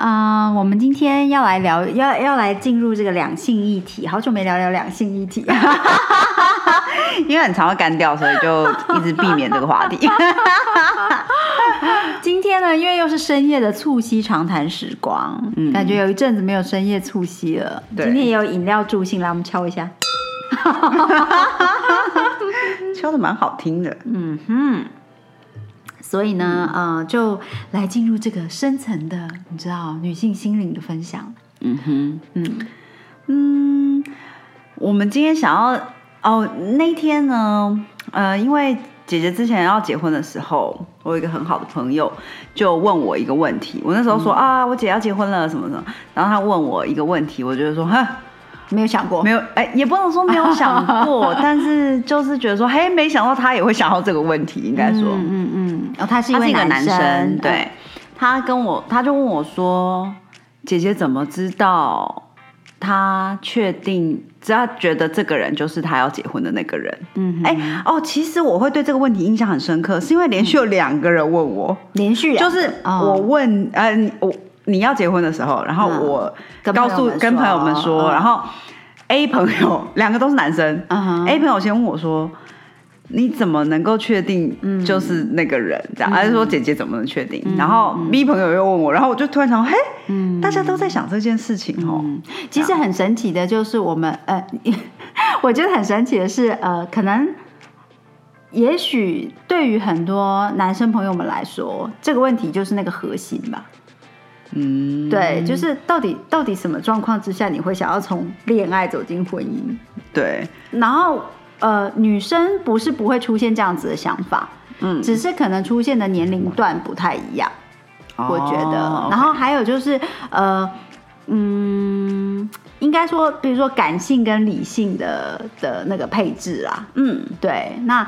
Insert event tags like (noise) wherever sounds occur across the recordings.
嗯，我们今天要来聊，要要来进入这个两性议题。好久没聊聊两性议题，(laughs) (laughs) 因为很常会干掉，所以就一直避免这个话题。(laughs) 今天呢，因为又是深夜的促膝长谈时光，嗯，感觉有一阵子没有深夜促膝了。今天也有饮料助兴，来我们敲一下，敲的蛮好听的。嗯哼。所以呢，呃，就来进入这个深层的，你知道，女性心灵的分享。嗯哼，嗯嗯，我们今天想要哦，那天呢，呃，因为姐姐之前要结婚的时候，我有一个很好的朋友就问我一个问题。我那时候说啊，我姐要结婚了，什么什么，然后他问我一个问题，我就说哈。没有想过，没有，哎，也不能说没有想过，(laughs) 但是就是觉得说，嘿，没想到他也会想到这个问题，应该说，嗯嗯嗯，哦，他是一位男生，对，他跟我，他就问我说，姐姐怎么知道他确定，只要觉得这个人就是他要结婚的那个人？嗯，哎，哦，其实我会对这个问题印象很深刻，是因为连续有两个人问我，连续就是我问，呃，我。你要结婚的时候，然后我告诉跟朋友们说，然后 A 朋友两个都是男生，A 朋友先问我说：“你怎么能够确定就是那个人？”这样还是说姐姐怎么能确定？然后 B 朋友又问我，然后我就突然想，嘿，大家都在想这件事情哦。其实很神奇的，就是我们呃，(laughs) 我觉得很神奇的是，呃，可能也许对于很多男生朋友们来说，这个问题就是那个核心吧。嗯，对，就是到底到底什么状况之下你会想要从恋爱走进婚姻？对，然后呃，女生不是不会出现这样子的想法，嗯，只是可能出现的年龄段不太一样，我觉得。然后还有就是呃，嗯，应该说，比如说感性跟理性的的那个配置啊，嗯，对，那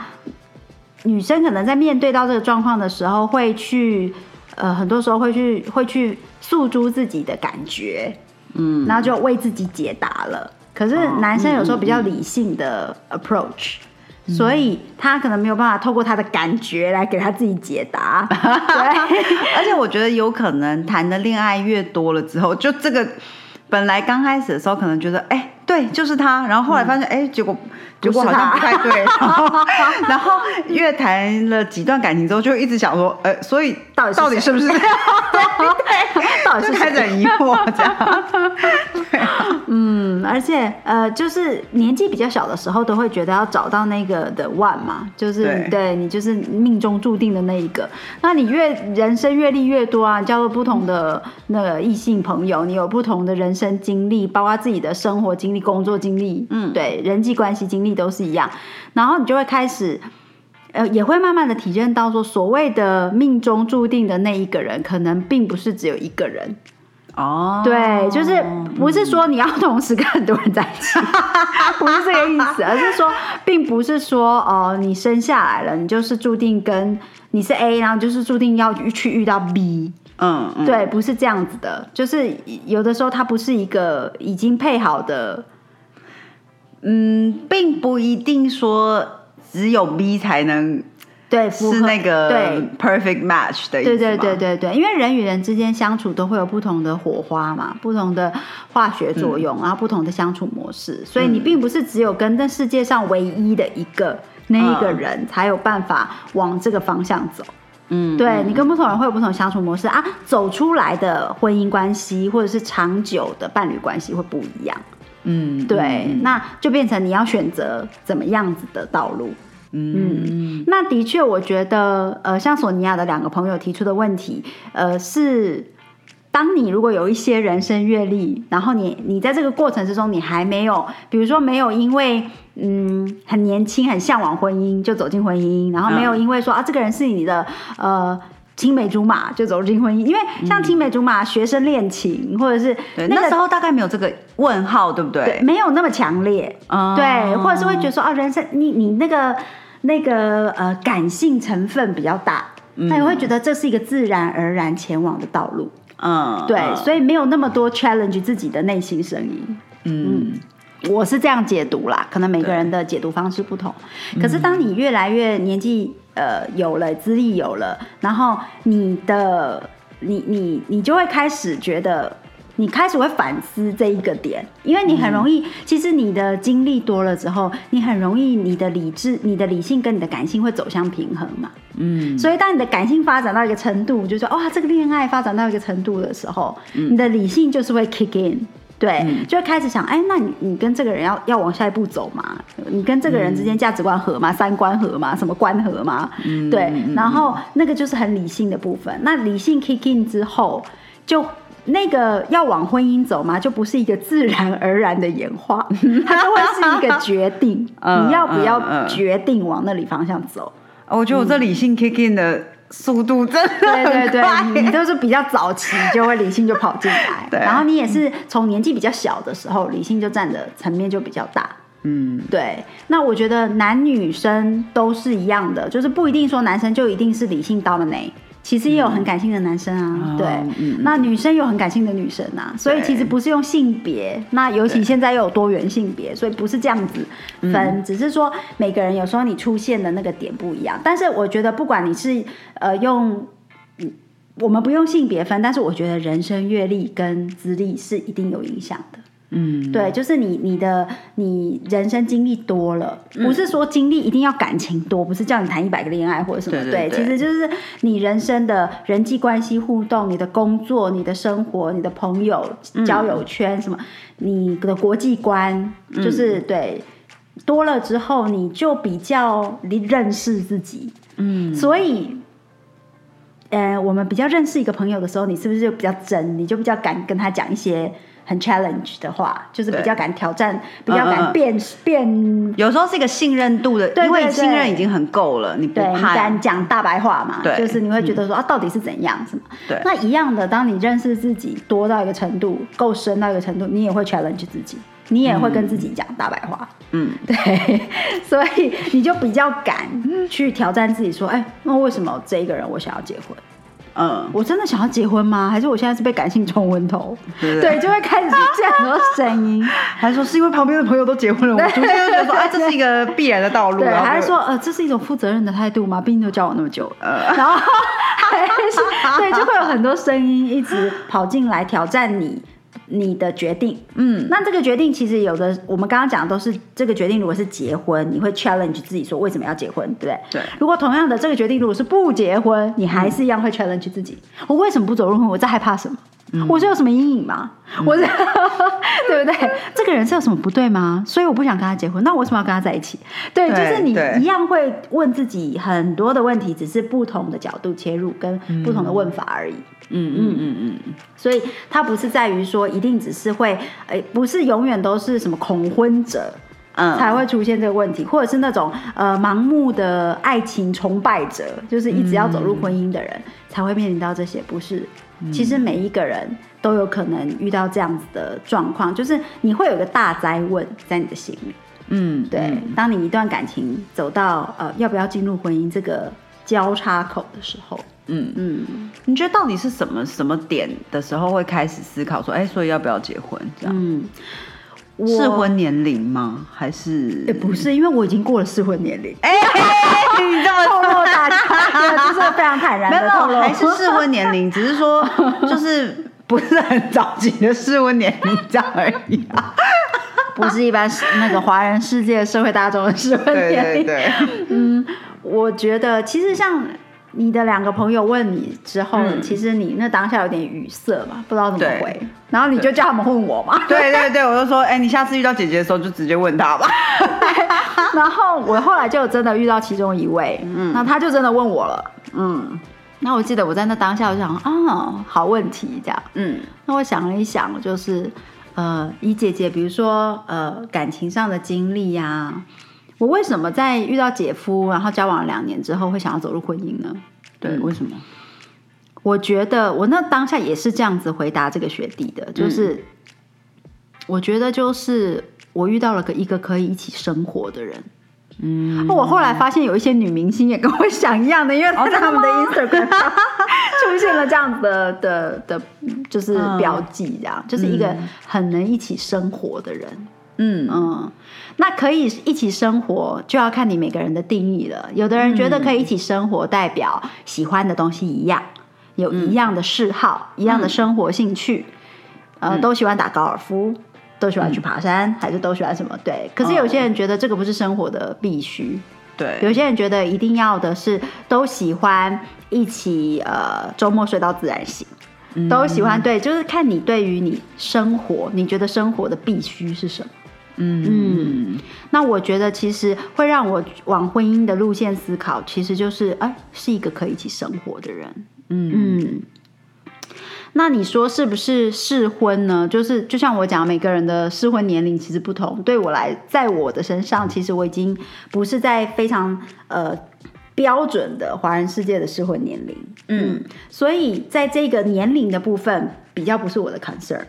女生可能在面对到这个状况的时候，会去呃，很多时候会去会去。诉诸自己的感觉，嗯，然后就为自己解答了。可是男生有时候比较理性的 approach，所以他可能没有办法透过他的感觉来给他自己解答。(laughs) 对，(laughs) 而且我觉得有可能谈的恋爱越多了之后，就这个本来刚开始的时候可能觉得，哎，对，就是他，然后后来发现，哎，结果。结果好像不太对，(laughs) 然后越谈了几段感情之后，就一直想说，呃，所以到底到底是不是？(laughs) 对，到底是开始疑惑这样。(laughs) 对嗯，而且呃，就是年纪比较小的时候，都会觉得要找到那个的 one 嘛，就是对你就是命中注定的那一个。那你越人生阅历越多啊，交了不同的那个异性朋友，你有不同的人生经历，包括自己的生活经历、工作经历，嗯，对，人际关系经历。都是一样，然后你就会开始，呃，也会慢慢的体验到说，所谓的命中注定的那一个人，可能并不是只有一个人哦。对，就是不是说你要同时跟很多人在一起，(laughs) 不是这个意思，而是说，并不是说哦，你生下来了，你就是注定跟你是 A，然后就是注定要去遇到 B。嗯，对，不是这样子的，就是有的时候它不是一个已经配好的。嗯，并不一定说只有 B 才能对是那个对。perfect match 的，对对对对对，因为人与人之间相处都会有不同的火花嘛，不同的化学作用，然后不同的相处模式，所以你并不是只有跟这世界上唯一的一个那一个人才有办法往这个方向走。嗯，对你跟不同人会有不同相处模式啊，走出来的婚姻关系或者是长久的伴侣关系会不一样。嗯，对，那就变成你要选择怎么样子的道路。嗯，那的确，我觉得，呃，像索尼娅的两个朋友提出的问题，呃，是当你如果有一些人生阅历，然后你你在这个过程之中，你还没有，比如说没有因为嗯很年轻很向往婚姻就走进婚姻，然后没有因为说啊这个人是你的呃。青梅竹马就走进婚姻，因为像青梅竹马、学生恋情，或者是那时候大概没有这个问号，对不对？没有那么强烈，对，或者是会觉得说啊，人生你你那个那个呃感性成分比较大，那你会觉得这是一个自然而然前往的道路，嗯，对，所以没有那么多 challenge 自己的内心声音，嗯。我是这样解读啦，可能每个人的解读方式不同。可是当你越来越年纪呃有了资历有了，然后你的你你你就会开始觉得，你开始会反思这一个点，因为你很容易，其实你的经历多了之后，你很容易你的理智、你的理性跟你的感性会走向平衡嘛。嗯。所以当你的感性发展到一个程度，就说哇，这个恋爱发展到一个程度的时候，你的理性就是会 kick in。对，就开始想，哎，那你你跟这个人要要往下一步走吗？你跟这个人之间价值观合吗？三观合吗？什么观合吗？对，然后那个就是很理性的部分。那理性 kick in 之后，就那个要往婚姻走吗？就不是一个自然而然的演化，(laughs) 它就会是一个决定，(laughs) 你要不要决定往那里方向走？我觉得我这理性 kick in 的。速度真的对对对，你都是比较早期就会理性就跑进来，(laughs) 然后你也是从年纪比较小的时候，理性就占的层面就比较大。嗯，对。那我觉得男女生都是一样的，就是不一定说男生就一定是理性到了哪。其实也有很感性的男生啊，对，那女生有很感性的女生啊，所以其实不是用性别，那尤其现在又有多元性别，所以不是这样子分，只是说每个人有时候你出现的那个点不一样。但是我觉得不管你是呃用，我们不用性别分，但是我觉得人生阅历跟资历是一定有影响的。嗯，对，就是你你的你人生经历多了，不是说经历一定要感情多，不是叫你谈一百个恋爱或者什么，对，其实就是你人生的人际关系互动，你的工作、你的生活、你的朋友、交友圈什么，你的国际观，就是。对多了之后，你就比较认识自己，嗯，所以，呃，我们比较认识一个朋友的时候，你是不是就比较真，你就比较敢跟他讲一些。很 challenge 的话，就是比较敢挑战，比较敢变变。有时候是一个信任度的，因为信任已经很够了，你不怕敢讲大白话嘛？对，就是你会觉得说啊，到底是怎样？什么？对。那一样的，当你认识自己多到一个程度，够深到一个程度，你也会 challenge 自己，你也会跟自己讲大白话。嗯，(laughs) 对。所以你就比较敢去挑战自己，说，哎，那为什么这一个人我想要结婚？嗯，我真的想要结婚吗？还是我现在是被感性冲昏头？对，就会开始出现很多声音，(laughs) 还是说是因为旁边的朋友都结婚了，我就觉得说，哎，这是一个必然的道路。对，还是说，呃，这是一种负责任的态度吗？毕竟都交往那么久了，然后还是对，就会有很多声音一直跑进来挑战你。你的决定，嗯，那这个决定其实有的，我们刚刚讲的都是这个决定。如果是结婚，你会 challenge 自己说为什么要结婚，对不对？对。如果同样的这个决定，如果是不结婚，你还是一样会 challenge 自己。我为什么不走入婚？我在害怕什么？我是有什么阴影吗？我是 (laughs) 对不对？这个人是有什么不对吗？所以我不想跟他结婚。那我为什么要跟他在一起？对，就是你一样会问自己很多的问题，只是不同的角度切入跟不同的问法而已。嗯嗯嗯嗯。所以它不是在于说一定只是会，哎，不是永远都是什么恐婚者，嗯，才会出现这个问题，或者是那种呃盲目的爱情崇拜者，就是一直要走入婚姻的人才会面临到这些，不是？其实每一个人都有可能遇到这样子的状况，就是你会有个大灾问在你的心里。嗯，对。当你一段感情走到呃要不要进入婚姻这个交叉口的时候，嗯嗯，你觉得到底是什么什么点的时候会开始思考说，哎，所以要不要结婚？这样，嗯，适婚年龄吗？还是？哎，不是，因为我已经过了适婚年龄。哎，你这么透露大家，(laughs) 就是非常坦然的透露，还是适婚年龄，只是说 (laughs) 就是不是很着急的适婚年龄这样而已啊，不是一般那个华人世界社会大众的适婚年龄。对，嗯，我觉得其实像。你的两个朋友问你之后，其实你那当下有点语塞嘛，不知道怎么回，然后你就叫他们问我嘛。对对对，我就说，哎，你下次遇到姐姐的时候就直接问她吧。(laughs) 然后我后来就真的遇到其中一位，嗯，那他就真的问我了，嗯，那我记得我在那当下我就想，啊，好问题这样，嗯，那我想了一想，就是呃，以姐姐比如说呃感情上的经历呀。我为什么在遇到姐夫，然后交往两年之后会想要走入婚姻呢？对，为什么？我觉得我那当下也是这样子回答这个学弟的，就是我觉得就是我遇到了个一个可以一起生活的人。嗯，我后来发现有一些女明星也跟我想一样的，因为在他们的 Instagram (laughs) 出现了这样子的的的，就是标记，这样就是一个很能一起生活的人。嗯嗯，那可以一起生活，就要看你每个人的定义了。有的人觉得可以一起生活，代表喜欢的东西一样，有一样的嗜好，一样的生活兴趣，呃，都喜欢打高尔夫。都喜欢去爬山，还是都喜欢什么？对，可是有些人觉得这个不是生活的必须。对，有些人觉得一定要的是都喜欢一起呃周末睡到自然醒，都喜欢对，就是看你对于你生活，你觉得生活的必须是什么？嗯嗯，那我觉得其实会让我往婚姻的路线思考，其实就是哎，是一个可以一起生活的人。嗯嗯。那你说是不是适婚呢？就是就像我讲，每个人的适婚年龄其实不同。对我来，在我的身上，其实我已经不是在非常呃标准的华人世界的适婚年龄。嗯，所以在这个年龄的部分，比较不是我的 concern。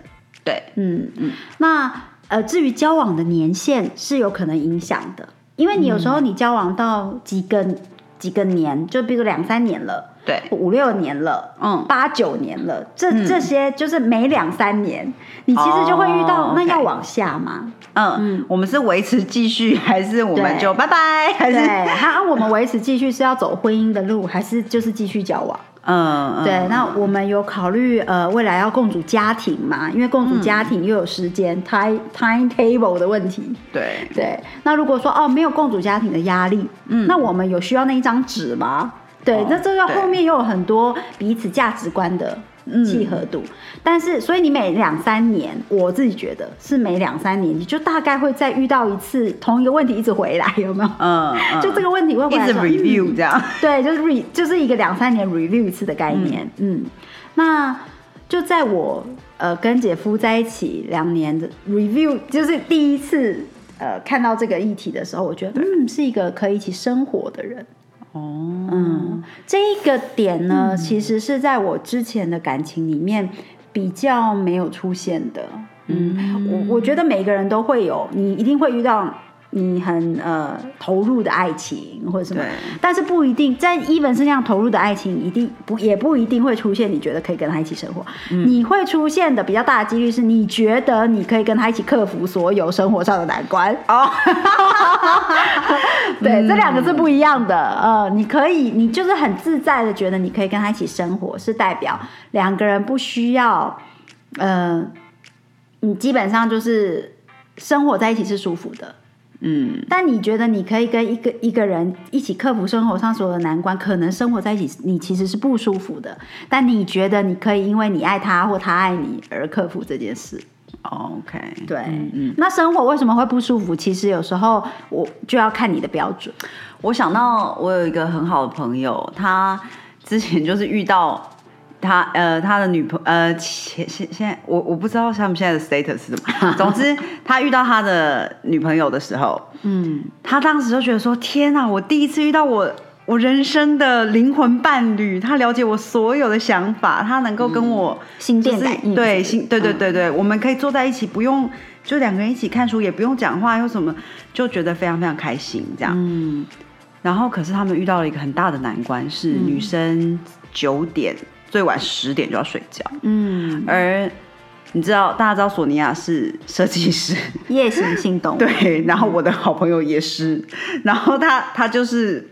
对，嗯嗯。那呃，至于交往的年限是有可能影响的，因为你有时候你交往到几个几个年，就比如两三年了。对，五六年了，嗯，八九年了，这这些就是每两三年，你其实就会遇到，那要往下吗？嗯，我们是维持继续，还是我们就拜拜？还是他我们维持继续是要走婚姻的路，还是就是继续交往？嗯，对，那我们有考虑呃未来要共组家庭嘛？因为共组家庭又有时间 time timetable 的问题。对对，那如果说哦没有共组家庭的压力，嗯，那我们有需要那一张纸吗？对，那这个后面又有很多彼此价值观的契合度，但是所以你每两三年，我自己觉得是每两三年，你就大概会再遇到一次同一个问题，一直回来，有没有？嗯，(laughs) 就这个问题会回来，一直 review 这样。(laughs) 对，就是 re 就是一个两三年 review 一次的概念。嗯，那就在我呃跟姐夫在一起两年的 review，就是第一次呃看到这个议题的时候，我觉得嗯是一个可以一起生活的人。哦，嗯，这一个点呢，其实是在我之前的感情里面比较没有出现的。嗯，我我觉得每个人都会有，你一定会遇到。你很呃投入的爱情或者什么，但是不一定在一本是那样投入的爱情，一定不也不一定会出现。你觉得可以跟他一起生活，你会出现的比较大的几率是你觉得你可以跟他一起克服所有生活上的难关哦。(laughs) 对，这两个是不一样的。呃，你可以，你就是很自在的觉得你可以跟他一起生活，是代表两个人不需要，呃，你基本上就是生活在一起是舒服的。嗯，但你觉得你可以跟一个一个人一起克服生活上所有的难关，可能生活在一起你其实是不舒服的，但你觉得你可以因为你爱他或他爱你而克服这件事。OK，对，嗯，那生活为什么会不舒服？其实有时候我就要看你的标准。我想到我有一个很好的朋友，他之前就是遇到。他呃，他的女朋呃，前现现在我我不知道他们现在的 status 是什么。(laughs) 总之，他遇到他的女朋友的时候，嗯，他当时就觉得说：“天哪，我第一次遇到我我人生的灵魂伴侣，他了解我所有的想法，他能够跟我心电感应，对心对对对对，我们可以坐在一起，不用就两个人一起看书，也不用讲话，又什么，就觉得非常非常开心这样。嗯，然后可是他们遇到了一个很大的难关，是女生九点。最晚十点就要睡觉，嗯，而你知道，大家知道索尼娅是设计师，夜行性动物，(laughs) 对，然后我的好朋友也是，然后他他就是，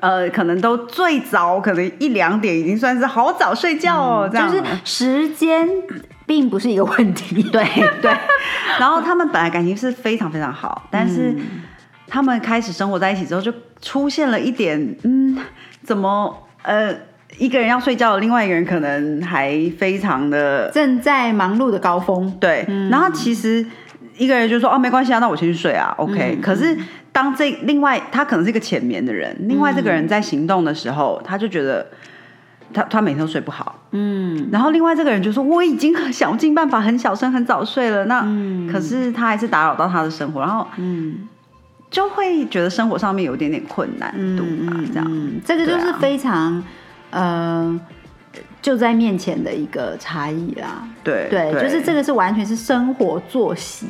呃，可能都最早可能一两点已经算是好早睡觉哦，这样，就是时间并不是一个问题，(laughs) 对对，然后他们本来感情是非常非常好，但是他们开始生活在一起之后，就出现了一点，嗯，怎么呃。一个人要睡觉，另外一个人可能还非常的正在忙碌的高峰。对，然后其实一个人就说：“哦，没关系啊，那我先去睡啊。”OK。可是当这另外他可能是一个浅眠的人，另外这个人在行动的时候，他就觉得他他每天都睡不好。嗯。然后另外这个人就说：“我已经想尽办法很小声很早睡了。”那可是他还是打扰到他的生活，然后嗯，就会觉得生活上面有一点点困难度吧。这样，这个就是非常。呃，就在面前的一个差异啦。对对，就是这个是完全是生活作息，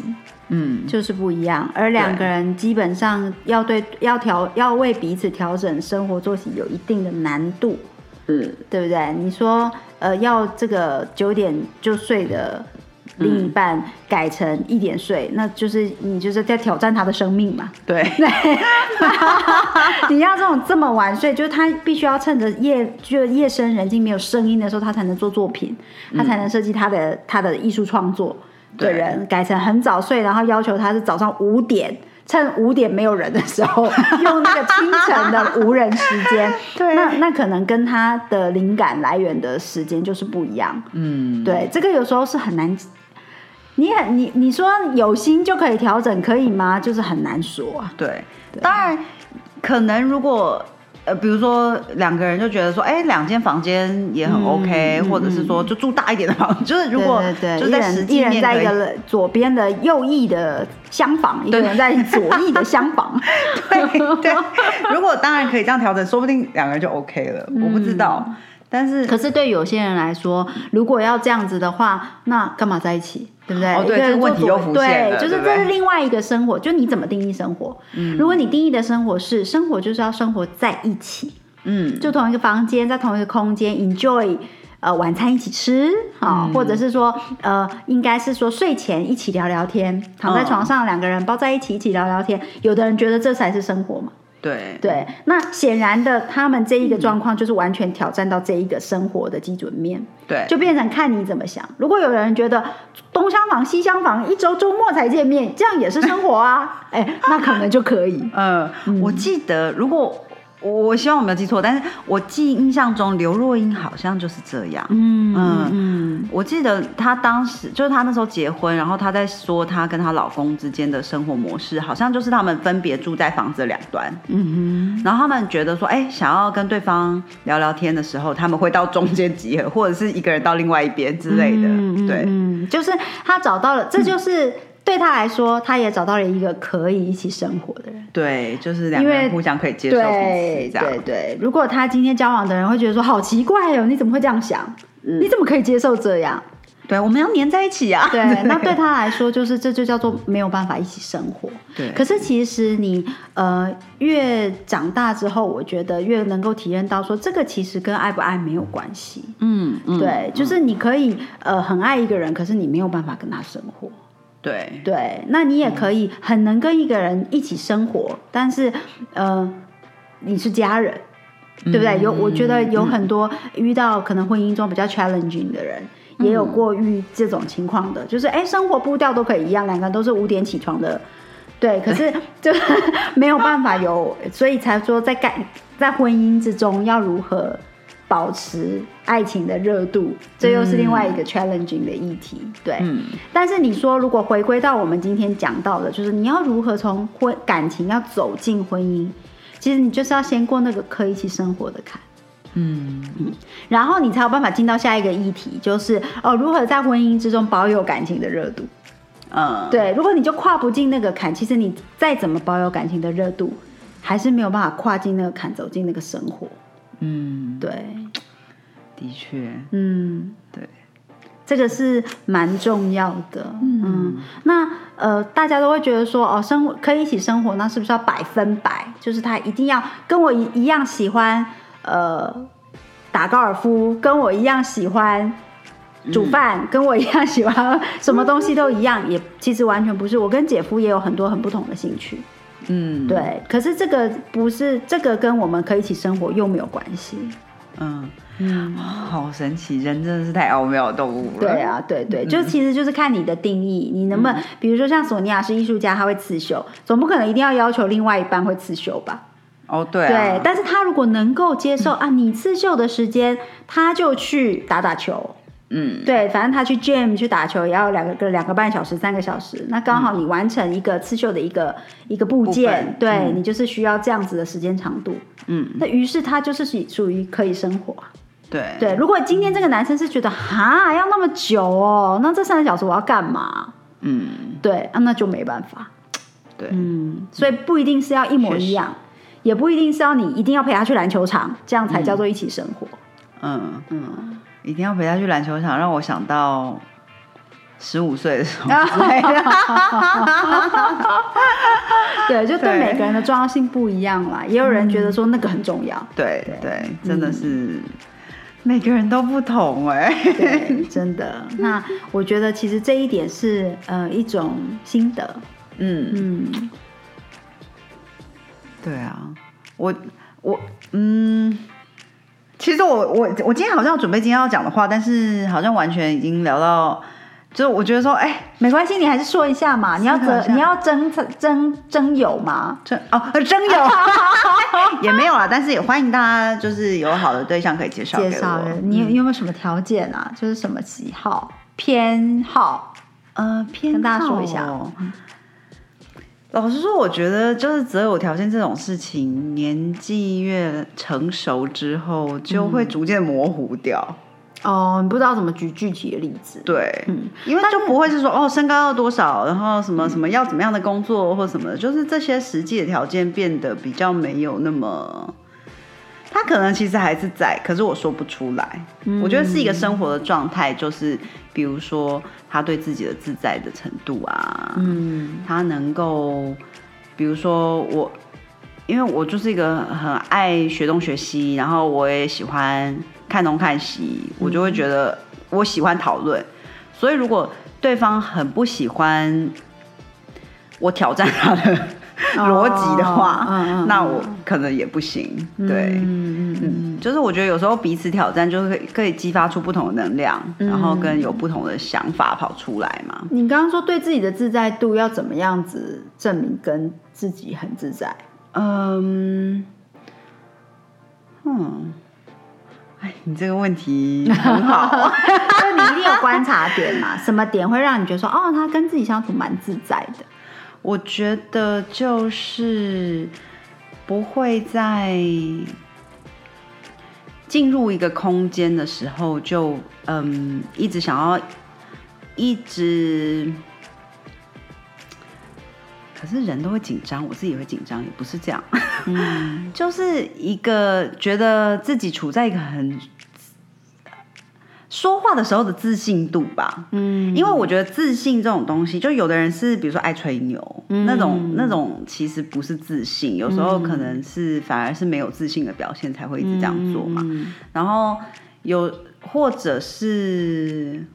嗯，就是不一样。而两个人基本上要对要调要为彼此调整生活作息有一定的难度，嗯，对不对？你说呃要这个九点就睡的。另一半改成一点睡，那就是你就是在挑战他的生命嘛？对，(laughs) 你要这种这么晚睡，就是他必须要趁着夜就夜深人静没有声音的时候，他才能做作品，他才能设计他的他的艺术创作的人，改成很早睡，然后要求他是早上五点，趁五点没有人的时候，(laughs) 用那个清晨的无人时间，(laughs) 对，那那可能跟他的灵感来源的时间就是不一样。嗯，对，这个有时候是很难。你很你你说有心就可以调整，可以吗？就是很难说。对，当然可能如果呃，比如说两个人就觉得说，哎，两间房间也很 OK，或者是说就住大一点的房，(laughs) 就是如果就在实际面在一个左边的右翼的厢房，一个人在 (laughs) 左翼的厢房，对对。(laughs) 如果当然可以这样调整，说不定两个人就 OK 了。我不知道，但是可是对有些人来说，如果要这样子的话，那干嘛在一起？对不对？哦，对，这个问题又浮现对，就是这是另外一个生活，就你怎么定义生活？嗯，如果你定义的生活是生活就是要生活在一起，嗯，就同一个房间，在同一个空间，enjoy，呃，晚餐一起吃，啊，或者是说，呃，应该是说睡前一起聊聊天，躺在床上两个人抱在一起一起聊聊天，有的人觉得这才是生活嘛。对对，那显然的，他们这一个状况就是完全挑战到这一个生活的基准面，对，就变成看你怎么想。如果有人觉得东厢房西厢房，一周周末才见面，这样也是生活啊，(laughs) 哎，那可能就可以。嗯，我记得如果。我希望我没有记错，但是我记印象中刘若英好像就是这样。嗯嗯嗯，我记得她当时就是她那时候结婚，然后她在说她跟她老公之间的生活模式，好像就是他们分别住在房子的两端。嗯哼，然后他们觉得说，哎，想要跟对方聊聊天的时候，他们会到中间集合，或者是一个人到另外一边之类的。对，嗯，就是他找到了，这就是。对他来说，他也找到了一个可以一起生活的人。对，就是两个人互相可以接受彼此这样。对对，如果他今天交往的人会觉得说好奇怪哦，你怎么会这样想？你怎么可以接受这样？对，我们要黏在一起啊。对，(laughs) 那对他来说，就是这就叫做没有办法一起生活。对。可是其实你呃越长大之后，我觉得越能够体验到说，这个其实跟爱不爱没有关系。嗯嗯。对，就是你可以呃很爱一个人，可是你没有办法跟他生活。对。对，那你也可以很能跟一个人一起生活，但是呃，你是家人，对不对？有我觉得有很多遇到可能婚姻中比较 challenging 的人，也有过遇这种情况的，就是哎，生活步调都可以一样，两个人都是五点起床的，对，可是就 (laughs) 没有办法有，所以才说在感在婚姻之中要如何。保持爱情的热度，这又是另外一个 challenging 的议题。对，但是你说，如果回归到我们今天讲到的，就是你要如何从婚感情要走进婚姻，其实你就是要先过那个可以一起生活的坎。嗯嗯，然后你才有办法进到下一个议题，就是哦，如何在婚姻之中保有感情的热度。嗯，对，如果你就跨不进那个坎，其实你再怎么保有感情的热度，还是没有办法跨进那个坎，走进那个生活。嗯，对，的确，嗯，对，这个是蛮重要的。嗯，那呃，大家都会觉得说，哦，生活可以一起生活，那是不是要百分百？就是他一定要跟我一一样喜欢呃打高尔夫，跟我一样喜欢煮饭，跟我一样喜欢 (laughs) 什么东西 (laughs) 都一样，也其实完全不是。我跟姐夫也有很多很不同的兴趣。嗯，对，可是这个不是这个跟我们可以一起生活又没有关系。嗯嗯，好神奇，人真的是太奥妙的动物了。对啊，对对，就其实就是看你的定义，你能不能，比如说像索尼娅是艺术家，他会刺绣，总不可能一定要要求另外一半会刺绣吧？哦，对，对，但是他如果能够接受啊，你刺绣的时间，他就去打打球。嗯，对，反正他去 gym 去打球也要两个两个半小时、三个小时，那刚好你完成一个刺绣的一个一个部件，对你就是需要这样子的时间长度。嗯，那于是他就是属属于可以生活。对对，如果今天这个男生是觉得哈要那么久哦，那这三个小时我要干嘛？嗯，对啊，那就没办法。(tsk) 对，嗯，所以不一定是要一模一样，也不一定是要你一定要陪他去篮球场，这样才叫做一起生活。嗯嗯，一定要陪他去篮球场，让我想到十五岁的时候。(laughs) 对，就对每个人的重要性不一样啦。也有人觉得说那个很重要。对对，真的是每个人都不同哎。对，真的。(laughs) 那我觉得其实这一点是呃一种心得。嗯嗯。对啊，我我嗯，其实我我我今天好像准备今天要讲的话，但是好像完全已经聊到，就是我觉得说，哎，没关系，你还是说一下嘛，你要争你要争争争友吗？争哦，争友 (laughs) (laughs) 也没有啦，但是也欢迎大家，就是有好的对象可以介绍介绍你你有没有什么条件啊？就是什么喜好偏好？呃，偏跟大家说一下。老实说，我觉得就是择偶条件这种事情，年纪越成熟之后，就会逐渐模糊掉。哦，你不知道怎么举具体的例子。对，嗯，因为就不会是说哦，身高要多少，然后什么什么要怎么样的工作或什么，就是这些实际的条件变得比较没有那么。他可能其实还是在，可是我说不出来。我觉得是一个生活的状态，就是比如说他对自己的自在的程度啊，嗯，他能够，比如说我，因为我就是一个很爱学东学西，然后我也喜欢看东看西，我就会觉得我喜欢讨论，所以如果对方很不喜欢我挑战他的。(laughs) 逻辑的话，那我可能也不行。对，嗯嗯嗯，就是我觉得有时候彼此挑战，就是可以可以激发出不同的能量，然后跟有不同的想法跑出来嘛。你刚刚说对自己的自在度要怎么样子证明跟自己很自在？嗯，嗯，哎，你这个问题很好，(laughs) 就你一定有观察点嘛？什么点会让你觉得说，哦，他跟自己相处蛮自在的？我觉得就是不会在进入一个空间的时候，就嗯，一直想要一直，可是人都会紧张，我自己也会紧张，也不是这样，嗯，(laughs) 就是一个觉得自己处在一个很。说话的时候的自信度吧，嗯，因为我觉得自信这种东西，就有的人是比如说爱吹牛，那种那种其实不是自信，有时候可能是反而是没有自信的表现才会一直这样做嘛。然后有或者是，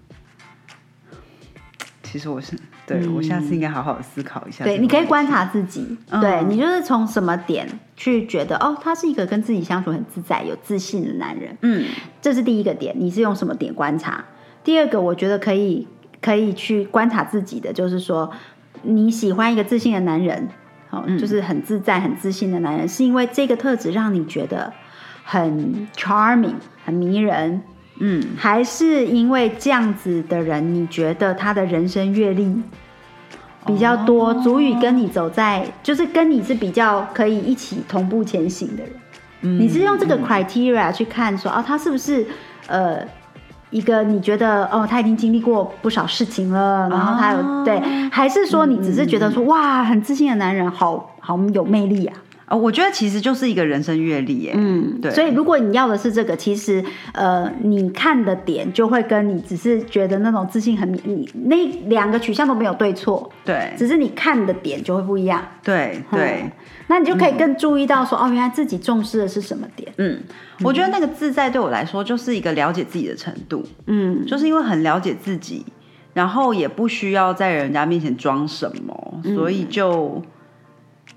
其实我是。对，我下次应该好好的思考一下。对，你可以观察自己，对你就是从什么点去觉得哦，他是一个跟自己相处很自在、有自信的男人。嗯，这是第一个点，你是用什么点观察？第二个，我觉得可以可以去观察自己的，就是说你喜欢一个自信的男人，哦，就是很自在、很自信的男人，是因为这个特质让你觉得很 charming、很迷人。嗯，还是因为这样子的人，你觉得他的人生阅历比较多，足以跟你走在，就是跟你是比较可以一起同步前行的人。嗯，你是用这个 criteria 去看说，哦，他是不是呃一个你觉得哦，他已经经历过不少事情了，然后他有对，还是说你只是觉得说哇，很自信的男人，好好有魅力啊？呃，我觉得其实就是一个人生阅历，耶。嗯，对。所以如果你要的是这个，其实呃，你看的点就会跟你只是觉得那种自信很，你那两个取向都没有对错，对，只是你看的点就会不一样。对对，那你就可以更注意到说，哦，原来自己重视的是什么点。嗯，我觉得那个自在对我来说就是一个了解自己的程度。嗯，就是因为很了解自己，然后也不需要在人家面前装什么，所以就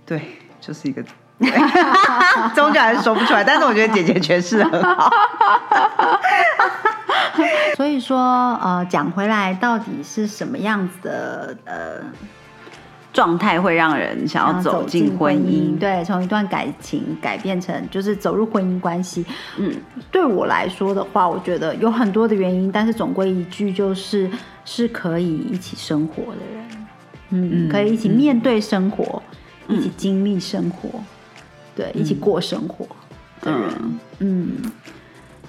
对。就是一个，(laughs) 终究还是说不出来。但是我觉得姐姐诠释很好。(laughs) 所以说，呃，讲回来，到底是什么样子的呃状态会让人想要走进婚姻？对，从一段感情改变成就是走入婚姻关系。嗯，对我来说的话，我觉得有很多的原因，但是总归一句就是是可以一起生活的人，嗯，可以一起面对生活。一起经历生活，对，一起过生活的人，嗯，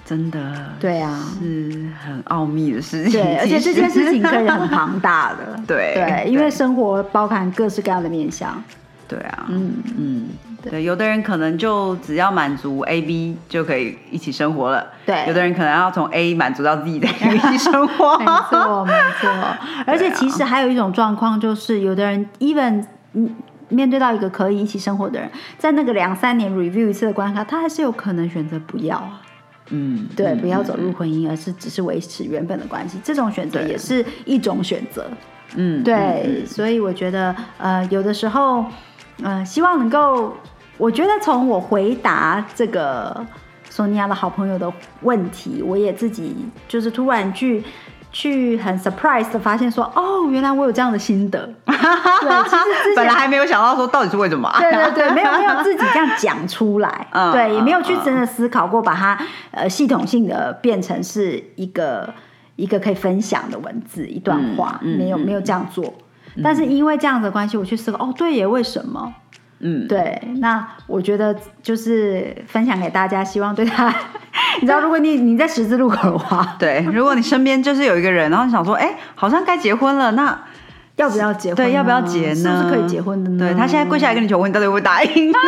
真的，对啊，是很奥秘的事情，对，而且这件事情可以很庞大的，(laughs) 对对，因为生活包含各式各样的面向，对啊，嗯。嗯，对，有的人可能就只要满足 A、B 就可以一起生活了。对，有的人可能要从 A 满足到 Z (laughs) 的一起生活。没错，没错。(laughs) 而且其实还有一种状况，就是有的人 even 面对到一个可以一起生活的人，在那个两三年 review 一次的关卡，他还是有可能选择不要啊。嗯，对，不要走入婚姻，而是只是维持原本的关系，这种选择也是一种选择。嗯，对，所以我觉得，呃，有的时候，呃，希望能够，我觉得从我回答这个索尼娅的好朋友的问题，我也自己就是突然去。去很 surprise 的发现说，哦，原来我有这样的心得。(laughs) 对，其实 (laughs) 本来还没有想到说到底是为什么。对对对，(laughs) 没有没有自己这样讲出来。嗯，对，也没有去真的思考过，把它呃系统性的变成是一个一个可以分享的文字一段话，没有没有这样做。但是因为这样的关系，我去思考，哦，对耶，为什么？嗯，对，那我觉得就是分享给大家，希望对他，(laughs) 你知道，如果你你在十字路口的话，(laughs) 对，如果你身边就是有一个人，然后你想说，哎，好像该结婚了，那要不要结？对，要不要结呢？是不是可以结婚的呢？对他现在跪下来跟你求婚，你到底会不会答应呢？(laughs)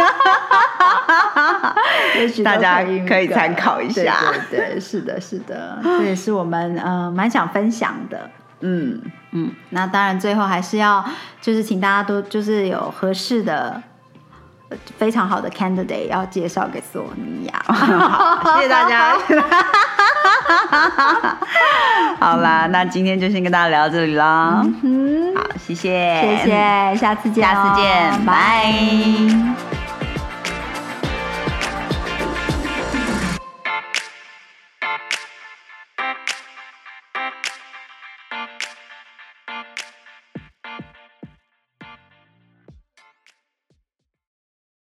也许大家可以参考一下。对对，是的，是的，这也是我们呃蛮想分享的。嗯嗯，那当然最后还是要就是请大家都就是有合适的。非常好的 candidate 要介绍给索尼娅，(laughs) 好，谢谢大家。(laughs) 好啦，那今天就先跟大家聊到这里啦。好，谢谢，谢谢，下次见，下次见，拜。